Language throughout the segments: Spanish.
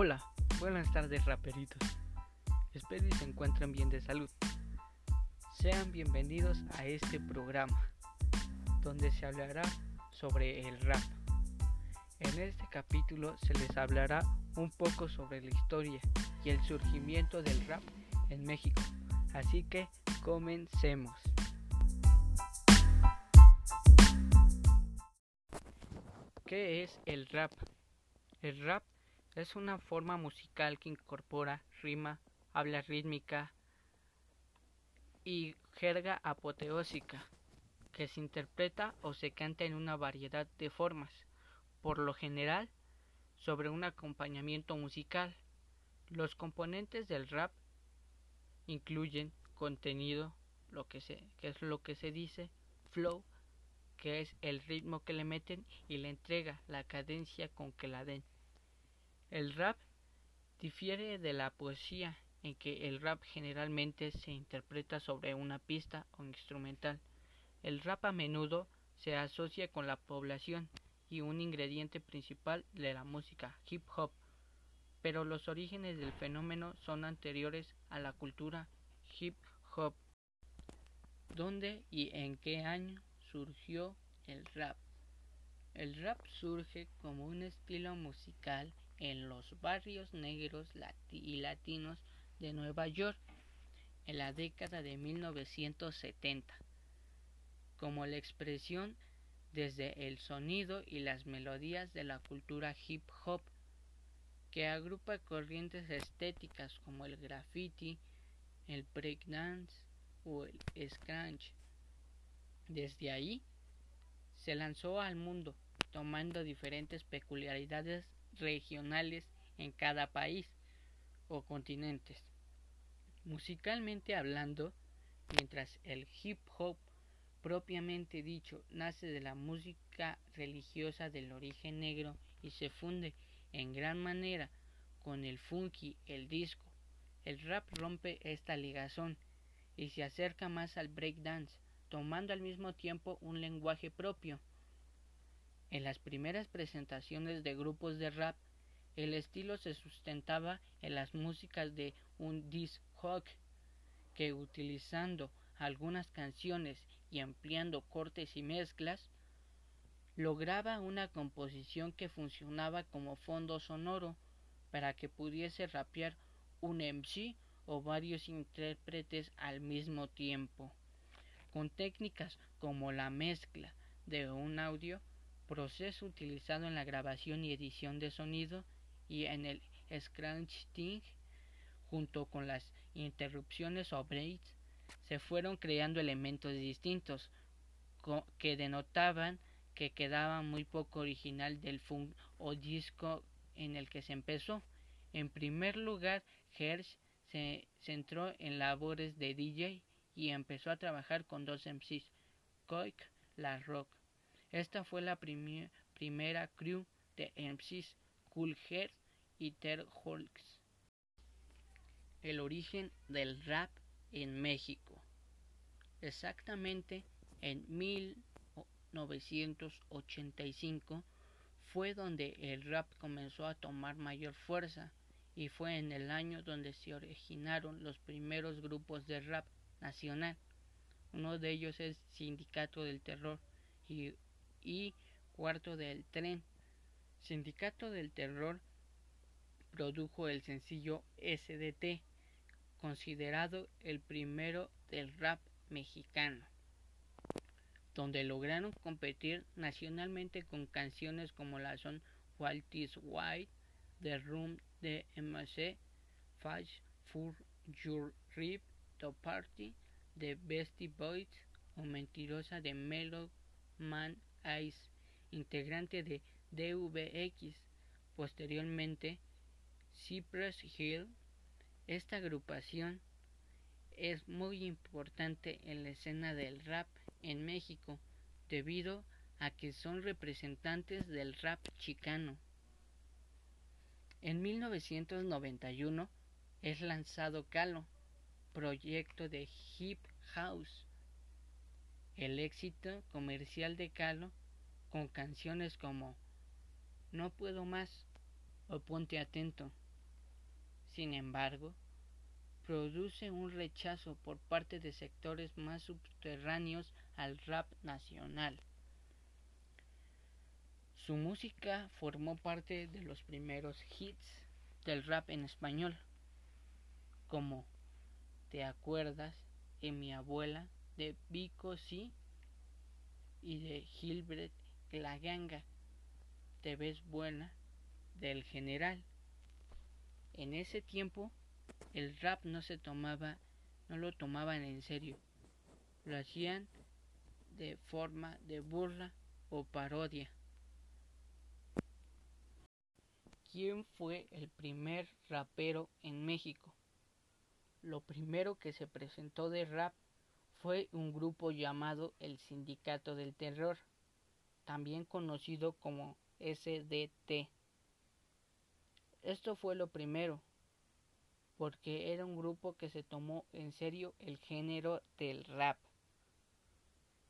Hola, buenas tardes raperitos. Espero y se encuentren bien de salud. Sean bienvenidos a este programa, donde se hablará sobre el rap. En este capítulo se les hablará un poco sobre la historia y el surgimiento del rap en México. Así que comencemos. ¿Qué es el rap? El rap es una forma musical que incorpora rima, habla rítmica y jerga apoteósica, que se interpreta o se canta en una variedad de formas, por lo general sobre un acompañamiento musical. Los componentes del rap incluyen contenido, lo que, se, que es lo que se dice, flow, que es el ritmo que le meten y la entrega, la cadencia con que la den. El rap difiere de la poesía en que el rap generalmente se interpreta sobre una pista o instrumental. El rap a menudo se asocia con la población y un ingrediente principal de la música hip hop, pero los orígenes del fenómeno son anteriores a la cultura hip hop. ¿Dónde y en qué año surgió el rap? El rap surge como un estilo musical en los barrios negros y latinos de Nueva York en la década de 1970, como la expresión desde el sonido y las melodías de la cultura hip hop, que agrupa corrientes estéticas como el graffiti, el breakdance o el scratch. Desde ahí se lanzó al mundo, tomando diferentes peculiaridades regionales en cada país o continentes. Musicalmente hablando, mientras el hip hop propiamente dicho nace de la música religiosa del origen negro y se funde en gran manera con el funky, el disco, el rap rompe esta ligazón y se acerca más al breakdance, tomando al mismo tiempo un lenguaje propio. En las primeras presentaciones de grupos de rap, el estilo se sustentaba en las músicas de un disc que utilizando algunas canciones y ampliando cortes y mezclas, lograba una composición que funcionaba como fondo sonoro para que pudiese rapear un MC o varios intérpretes al mismo tiempo. Con técnicas como la mezcla de un audio, proceso utilizado en la grabación y edición de sonido y en el scratching, junto con las interrupciones o breaks, se fueron creando elementos distintos que denotaban que quedaba muy poco original del funk o disco en el que se empezó. En primer lugar, Hersh se centró en labores de DJ y empezó a trabajar con dos MCs, Koik La Rock. Esta fue la primera crew de MCs, Cool y Ter Holks. El origen del rap en México. Exactamente en 1985 fue donde el rap comenzó a tomar mayor fuerza y fue en el año donde se originaron los primeros grupos de rap nacional. Uno de ellos es Sindicato del Terror y, y Cuarto del Tren. Sindicato del Terror produjo el sencillo SDT, considerado el primero del rap mexicano, donde lograron competir nacionalmente con canciones como la son Wild is White, The Room de MC, Fight for Your Rip, The Party, The Bestie Boys o Mentirosa de Melo Man Ice, integrante de DVX. Posteriormente, Cypress Hill. Esta agrupación es muy importante en la escena del rap en México debido a que son representantes del rap chicano. En 1991 es lanzado Calo, proyecto de hip house. El éxito comercial de Calo con canciones como No puedo más o Ponte atento Sin embargo, produce un rechazo por parte de sectores más subterráneos al rap nacional. Su música formó parte de los primeros hits del rap en español, como ¿Te acuerdas? en mi abuela de Vico sí y de Gilbert La Ganga, Te ves buena del general. En ese tiempo el rap no se tomaba, no lo tomaban en serio, lo hacían de forma de burla o parodia. ¿Quién fue el primer rapero en México? Lo primero que se presentó de rap fue un grupo llamado el Sindicato del Terror, también conocido como SDT. Esto fue lo primero, porque era un grupo que se tomó en serio el género del rap.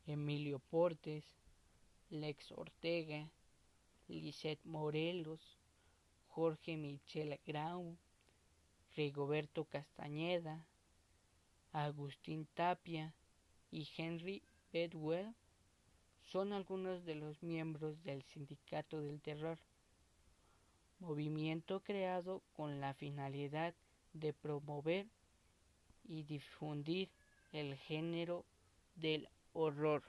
Emilio Portes, Lex Ortega, Lisette Morelos, Jorge Michel Grau, Rigoberto Castañeda, Agustín Tapia y Henry Bedwell son algunos de los miembros del Sindicato del Terror, movimiento creado con la finalidad de promover y difundir el género del horror.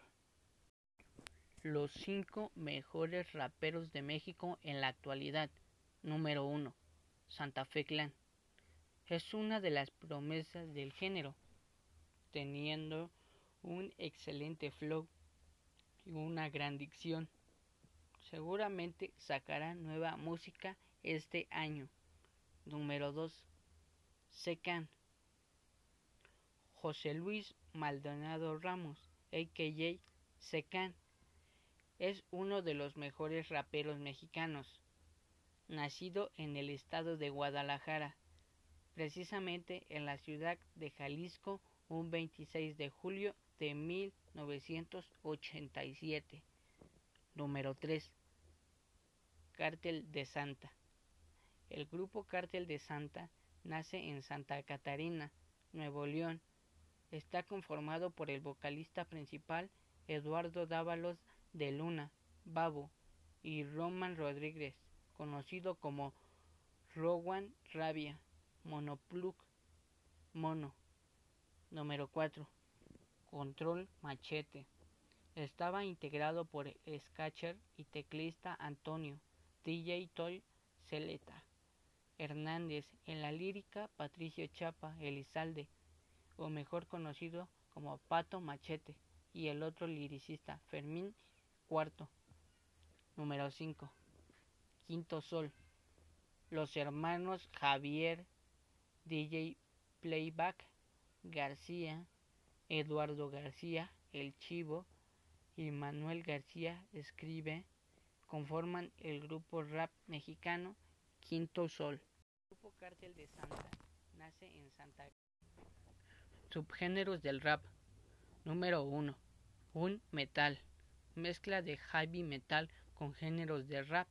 Los cinco mejores raperos de México en la actualidad. Número 1. Santa Fe Clan. Es una de las promesas del género, teniendo un excelente flow y una gran dicción. Seguramente sacará nueva música este año. Número 2. Secan. José Luis Maldonado Ramos, a.k.a. Secan, es uno de los mejores raperos mexicanos. Nacido en el estado de Guadalajara, precisamente en la ciudad de Jalisco, un 26 de julio de 1987. Número 3. Cártel de Santa. El grupo Cártel de Santa nace en Santa Catarina, Nuevo León. Está conformado por el vocalista principal Eduardo Dávalos de Luna, Babo, y Roman Rodríguez, conocido como Rowan Rabia, Monoplug, Mono. Número 4. Control Machete. Estaba integrado por el sketcher y teclista Antonio, DJ Toy Celeta. Hernández, en la lírica Patricio Chapa Elizalde, o mejor conocido como Pato Machete, y el otro liricista Fermín Cuarto. Número 5. Quinto Sol. Los hermanos Javier, DJ Playback, García, Eduardo García, El Chivo y Manuel García Escribe conforman el grupo rap mexicano Quinto Sol. El grupo Cártel de Santa nace en Santa Subgéneros del rap. Número 1. Un metal. Mezcla de heavy metal con géneros de rap,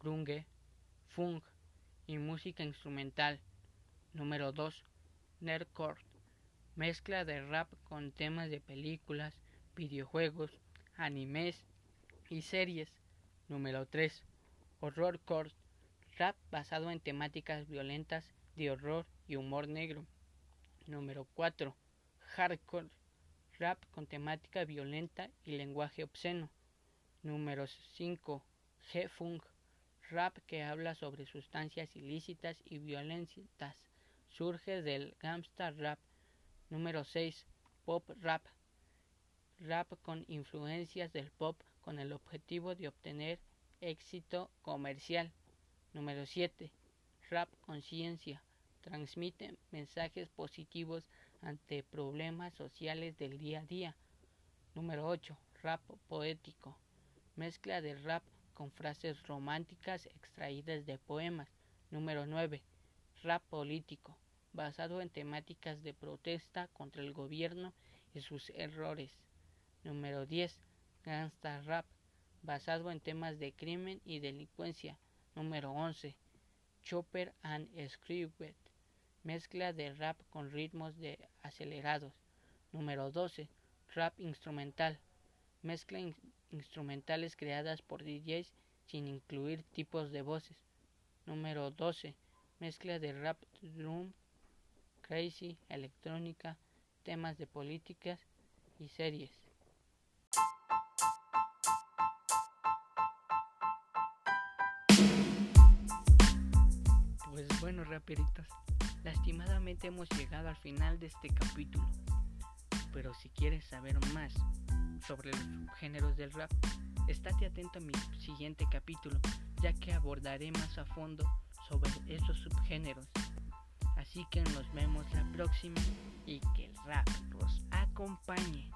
grunge, funk y música instrumental. Número 2. Nerdcore. Mezcla de rap con temas de películas, videojuegos, animes y series. Número 3. Horrorcore Rap basado en temáticas violentas de horror y humor negro. Número 4. Hardcore. Rap con temática violenta y lenguaje obsceno. Número 5. G-Funk. Rap que habla sobre sustancias ilícitas y violentas. Surge del gangsta rap. Número 6. Pop Rap. Rap con influencias del pop con el objetivo de obtener éxito comercial. Número 7. Rap Conciencia. Transmite mensajes positivos ante problemas sociales del día a día. Número 8. Rap poético. Mezcla de rap con frases románticas extraídas de poemas. Número 9. Rap político. Basado en temáticas de protesta contra el gobierno y sus errores. Número 10. Gangsta Rap. Basado en temas de crimen y delincuencia. Número 11. Chopper and Scribet. Mezcla de rap con ritmos de acelerados. Número 12. Rap instrumental. Mezcla instrumentales creadas por DJs sin incluir tipos de voces. Número 12. Mezcla de rap, drum, crazy, electrónica, temas de políticas y series. Pues bueno, raperitos, lastimadamente hemos llegado al final de este capítulo. Pero si quieres saber más sobre los subgéneros del rap, estate atento a mi siguiente capítulo, ya que abordaré más a fondo sobre esos subgéneros. Así que nos vemos la próxima y que el rap los acompañe.